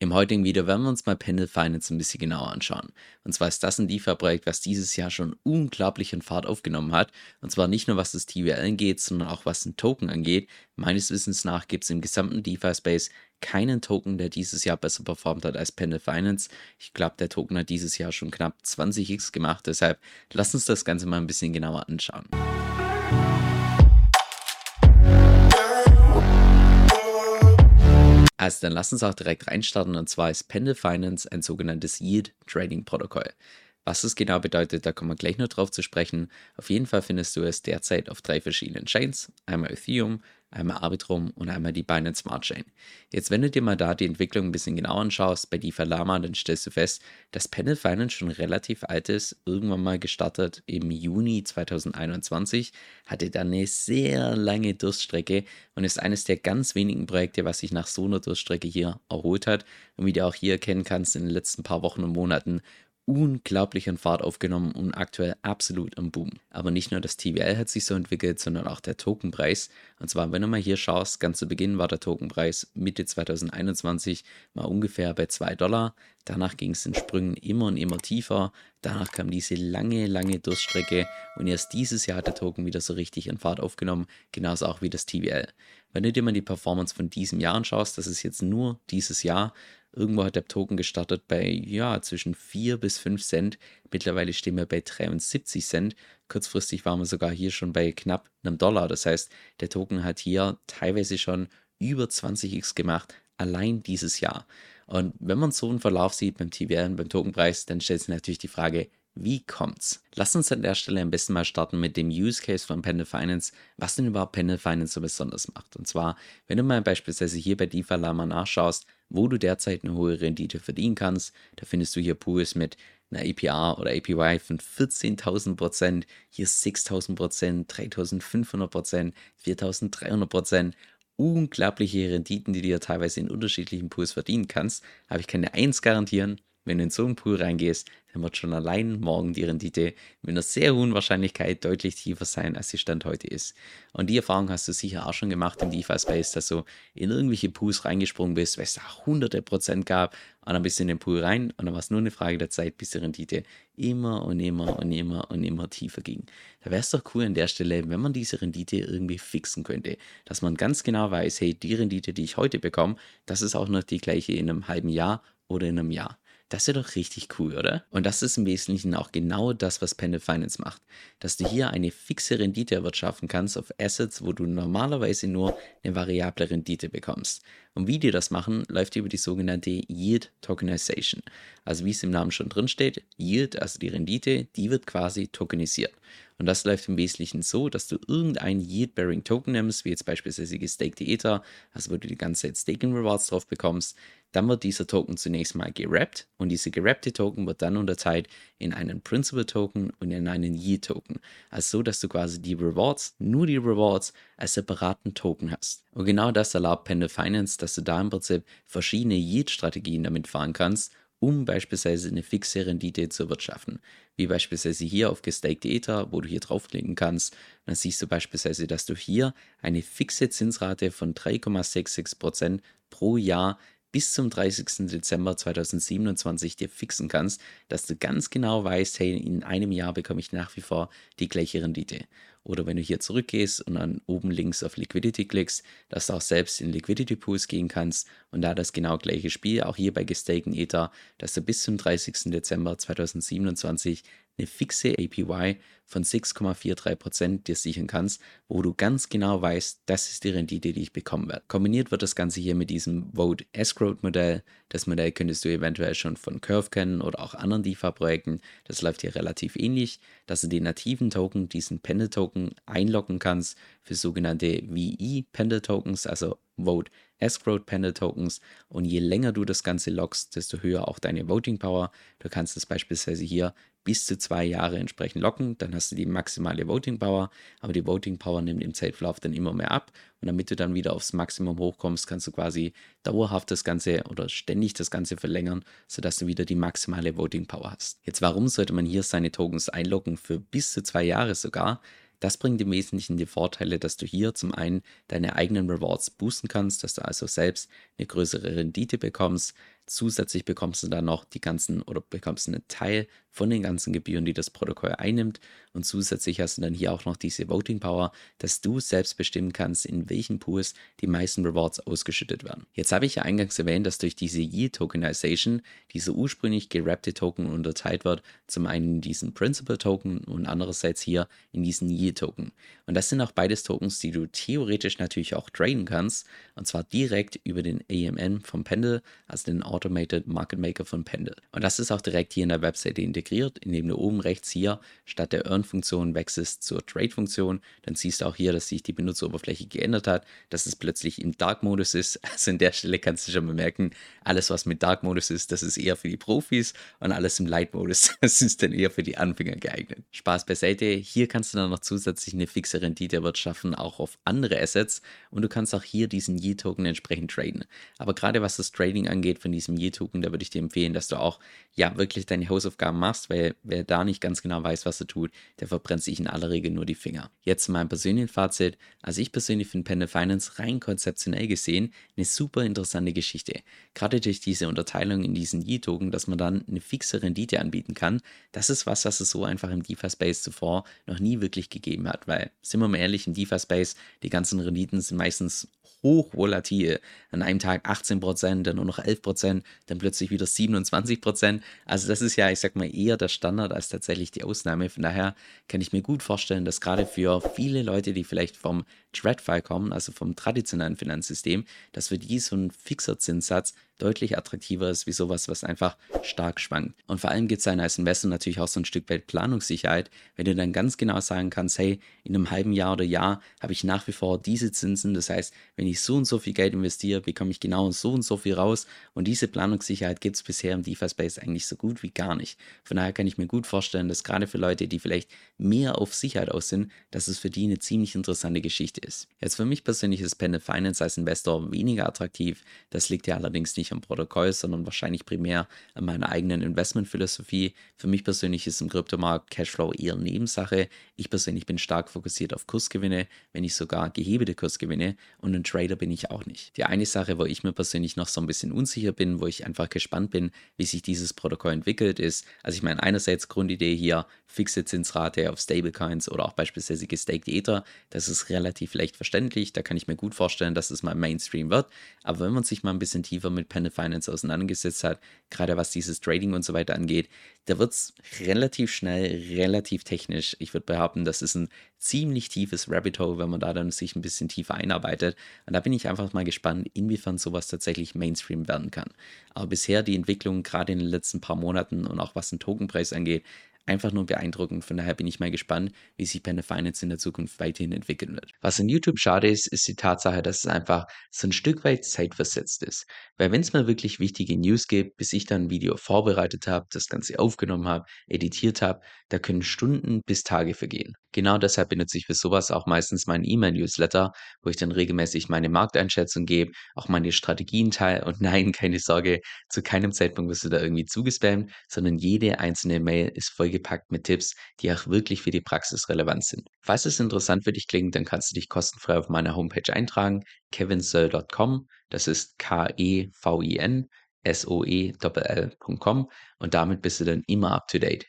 Im heutigen Video werden wir uns mal Pendle Finance ein bisschen genauer anschauen. Und zwar ist das ein DeFi-Projekt, was dieses Jahr schon unglaublich in Fahrt aufgenommen hat. Und zwar nicht nur was das TVL angeht, sondern auch was den Token angeht. Meines Wissens nach gibt es im gesamten DeFi-Space keinen Token, der dieses Jahr besser performt hat als Pendle Finance. Ich glaube, der Token hat dieses Jahr schon knapp 20x gemacht. Deshalb lass uns das Ganze mal ein bisschen genauer anschauen. Also dann lass uns auch direkt reinstarten und zwar ist Pendle Finance ein sogenanntes Yield Trading Protokoll. Was es genau bedeutet, da kommen wir gleich noch drauf zu sprechen. Auf jeden Fall findest du es derzeit auf drei verschiedenen Chains. Einmal Ethereum, einmal Arbitrum und einmal die Binance Smart Chain. Jetzt, wenn du dir mal da die Entwicklung ein bisschen genauer anschaust bei DeFi Lama, dann stellst du fest, dass Panel Finance schon relativ alt ist, irgendwann mal gestartet im Juni 2021, hatte dann eine sehr lange Durststrecke und ist eines der ganz wenigen Projekte, was sich nach so einer Durststrecke hier erholt hat. Und wie du auch hier erkennen kannst, in den letzten paar Wochen und Monaten unglaublich an Fahrt aufgenommen und aktuell absolut am Boom. Aber nicht nur das TVL hat sich so entwickelt, sondern auch der Tokenpreis. Und zwar, wenn du mal hier schaust, ganz zu Beginn war der Tokenpreis Mitte 2021 mal ungefähr bei 2 Dollar. Danach ging es in Sprüngen immer und immer tiefer. Danach kam diese lange, lange Durststrecke und erst dieses Jahr hat der Token wieder so richtig an Fahrt aufgenommen, genauso auch wie das TVL. Wenn du dir mal die Performance von diesem Jahr anschaust, das ist jetzt nur dieses Jahr, Irgendwo hat der Token gestartet bei, ja, zwischen 4 bis 5 Cent. Mittlerweile stehen wir bei 73 Cent. Kurzfristig waren wir sogar hier schon bei knapp einem Dollar. Das heißt, der Token hat hier teilweise schon über 20x gemacht, allein dieses Jahr. Und wenn man so einen Verlauf sieht beim TVL und beim Tokenpreis, dann stellt sich natürlich die Frage, wie kommt's? Lass uns an der Stelle am besten mal starten mit dem Use Case von Pendle Finance, was denn überhaupt Pendle Finance so besonders macht. Und zwar, wenn du mal beispielsweise hier bei DeFi Lama nachschaust, wo du derzeit eine hohe Rendite verdienen kannst, da findest du hier Pools mit einer APR oder APY von 14.000 Prozent, hier 6.000 Prozent, 3.500 Prozent, 4.300 Prozent. Unglaubliche Renditen, die du ja teilweise in unterschiedlichen Pools verdienen kannst. Aber ich kann dir eins garantieren, wenn du in so einen Pool reingehst, dann wird schon allein morgen die Rendite mit einer sehr hohen Wahrscheinlichkeit deutlich tiefer sein, als sie Stand heute ist. Und die Erfahrung hast du sicher auch schon gemacht im DeFi-Space, dass du in irgendwelche Pools reingesprungen bist, weil es da hunderte Prozent gab und dann bist du in den Pool rein und dann war es nur eine Frage der Zeit, bis die Rendite immer und immer und immer und immer tiefer ging. Da wäre es doch cool an der Stelle, wenn man diese Rendite irgendwie fixen könnte, dass man ganz genau weiß, hey, die Rendite, die ich heute bekomme, das ist auch noch die gleiche in einem halben Jahr oder in einem Jahr. Das ist ja doch richtig cool, oder? Und das ist im Wesentlichen auch genau das, was Pendle Finance macht. Dass du hier eine fixe Rendite erwirtschaften kannst auf Assets, wo du normalerweise nur eine variable Rendite bekommst. Und wie die das machen, läuft über die sogenannte Yield Tokenization. Also wie es im Namen schon drin steht, Yield, also die Rendite, die wird quasi tokenisiert. Und das läuft im Wesentlichen so, dass du irgendein Yield-Bearing Token nimmst, wie jetzt beispielsweise gestakte Ether, also wo du die ganze Zeit Staking Rewards drauf bekommst, dann wird dieser Token zunächst mal gerappt und diese gerappte Token wird dann unterteilt in einen Principal Token und in einen Yield Token. Also so, dass du quasi die Rewards, nur die Rewards als separaten Token hast. Und genau das erlaubt Pendle Finance, dass du da im Prinzip verschiedene Yield-Strategien damit fahren kannst um beispielsweise eine fixe Rendite zu erwirtschaften. Wie beispielsweise hier auf gestakte Ether, wo du hier draufklicken kannst. Dann siehst du beispielsweise, dass du hier eine fixe Zinsrate von 3,66% pro Jahr bis zum 30. Dezember 2027 dir fixen kannst, dass du ganz genau weißt, hey, in einem Jahr bekomme ich nach wie vor die gleiche Rendite. Oder wenn du hier zurückgehst und dann oben links auf Liquidity klickst, dass du auch selbst in Liquidity Pools gehen kannst und da das genau gleiche Spiel, auch hier bei gestaken Ether, dass du bis zum 30. Dezember 2027 eine fixe APY von 6,43% dir sichern kannst, wo du ganz genau weißt, das ist die Rendite, die ich bekommen werde. Kombiniert wird das Ganze hier mit diesem Vote Escrow Modell. Das Modell könntest du eventuell schon von Curve kennen oder auch anderen DeFi-Projekten. Das läuft hier relativ ähnlich, dass du den nativen Token, diesen Pendle Token, einloggen kannst für sogenannte VE Pendle Tokens, also Vote Escrowed Pendle Tokens. Und je länger du das Ganze lockst, desto höher auch deine Voting Power. Du kannst es beispielsweise hier bis zu zwei Jahre entsprechend locken, dann hast du die maximale Voting Power, aber die Voting Power nimmt im Zeitverlauf dann immer mehr ab und damit du dann wieder aufs Maximum hochkommst, kannst du quasi dauerhaft das Ganze oder ständig das Ganze verlängern, sodass du wieder die maximale Voting Power hast. Jetzt warum sollte man hier seine Tokens einloggen für bis zu zwei Jahre sogar? Das bringt im Wesentlichen die Vorteile, dass du hier zum einen deine eigenen Rewards boosten kannst, dass du also selbst eine größere Rendite bekommst. Zusätzlich bekommst du dann noch die ganzen oder bekommst einen Teil von den ganzen Gebühren, die das Protokoll einnimmt. Und zusätzlich hast du dann hier auch noch diese Voting Power, dass du selbst bestimmen kannst, in welchen Pools die meisten Rewards ausgeschüttet werden. Jetzt habe ich ja eingangs erwähnt, dass durch diese Yield Tokenization dieser ursprünglich gerappte Token unterteilt wird, zum einen in diesen Principal Token und andererseits hier in diesen Yield Token. Und das sind auch beides Tokens, die du theoretisch natürlich auch traden kannst, und zwar direkt über den AMN vom Pendle, also den Automated Market Maker von Pendle. Und das ist auch direkt hier in der Webseite integriert, indem du oben rechts hier statt der Earn-Funktion wechselst zur Trade-Funktion. Dann siehst du auch hier, dass sich die Benutzeroberfläche geändert hat, dass es plötzlich im Dark-Modus ist. Also an der Stelle kannst du schon bemerken, alles was mit Dark-Modus ist, das ist eher für die Profis und alles im Light-Modus, das ist dann eher für die Anfänger geeignet. Spaß beiseite, hier kannst du dann noch zusätzlich eine fixe Rendite erwirtschaften, auch auf andere Assets und du kannst auch hier diesen Yi-Token entsprechend traden. Aber gerade was das Trading angeht von diesem Yi-Token, da würde ich dir empfehlen, dass du auch ja wirklich deine Hausaufgaben machst, weil wer da nicht ganz genau weiß, was er tut, der verbrennt sich in aller Regel nur die Finger. Jetzt mein persönliches Fazit. Also ich persönlich finde Pendle Finance rein konzeptionell gesehen eine super interessante Geschichte. Gerade durch diese Unterteilung in diesen Yi-Token, dass man dann eine fixe Rendite anbieten kann, das ist was, was es so einfach im DeFi-Space zuvor noch nie wirklich gegeben hat, weil, sind wir mal ehrlich, im DeFi-Space, die ganzen Renditen sind meistens hochvolatil. An einem Tag 18%, dann nur noch 11%, dann plötzlich wieder 27%. Also das ist ja, ich sag mal, eher der Standard als tatsächlich die Ausnahme. Von daher kann ich mir gut vorstellen, dass gerade für viele Leute, die vielleicht vom TradFi kommen, also vom traditionellen Finanzsystem, dass für die so ein fixer Zinssatz deutlich attraktiver ist wie sowas, was einfach stark schwankt. Und vor allem gibt es dann als Investor natürlich auch so ein Stück weit Planungssicherheit, wenn du dann ganz genau sagen kannst, hey, in einem halben Jahr oder Jahr habe ich nach wie vor diese Zinsen. Das heißt, wenn ich so und so viel Geld investiere, bekomme ich genau so und so viel raus. Und diese Planungssicherheit gibt es bisher im DeFi-Space eigentlich so gut wie gar nicht. Von daher kann ich mir gut vorstellen, dass gerade für Leute, die vielleicht mehr auf Sicherheit aus sind, dass es für die eine ziemlich interessante Geschichte ist. Jetzt für mich persönlich ist Pendant Finance als Investor weniger attraktiv. Das liegt ja allerdings nicht am Protokoll, sondern wahrscheinlich primär an meiner eigenen Investmentphilosophie. Für mich persönlich ist im Kryptomarkt Cashflow eher Nebensache. Ich persönlich bin stark fokussiert auf Kursgewinne, wenn nicht sogar gehebelte Kursgewinne und ein Trader bin ich auch nicht. Die eine Sache, wo ich mir persönlich noch so ein bisschen unsicher bin, wo ich einfach gespannt bin, wie sich dieses Protokoll entwickelt, ist, also ich meine einerseits Grundidee hier, fixe Zinsrate auf Stablecoins oder auch beispielsweise gestaked Ether, das ist relativ leicht verständlich, da kann ich mir gut vorstellen, dass es mal Mainstream wird, aber wenn man sich mal ein bisschen tiefer mit Pendant Finance auseinandergesetzt hat, gerade was dieses Trading und so weiter angeht, da wird es relativ schnell, relativ technisch. Ich würde behaupten, das ist ein ziemlich tiefes Rabbit Hole, wenn man da dann sich ein bisschen tiefer einarbeitet. Und da bin ich einfach mal gespannt, inwiefern sowas tatsächlich Mainstream werden kann. Aber bisher die Entwicklung, gerade in den letzten paar Monaten und auch was den Tokenpreis angeht, einfach nur beeindruckend. Von daher bin ich mal gespannt, wie sich Panda Finance in der Zukunft weiterhin entwickeln wird. Was in YouTube schade ist, ist die Tatsache, dass es einfach so ein Stück weit zeitversetzt ist. Weil wenn es mal wirklich wichtige News gibt, bis ich dann ein Video vorbereitet habe, das Ganze aufgenommen habe, editiert habe, da können Stunden bis Tage vergehen. Genau deshalb benutze ich für sowas auch meistens meinen E-Mail-Newsletter, wo ich dann regelmäßig meine Markteinschätzung gebe, auch meine Strategien teile und nein, keine Sorge, zu keinem Zeitpunkt wirst du da irgendwie zugespammt, sondern jede einzelne Mail ist vollgepackt mit Tipps, die auch wirklich für die Praxis relevant sind. Falls es interessant für dich klingt, dann kannst du dich kostenfrei auf meiner Homepage eintragen, kevinsoe.com, das ist K-E-V-I-N, S-O-E-L-L.com und damit bist du dann immer up to date.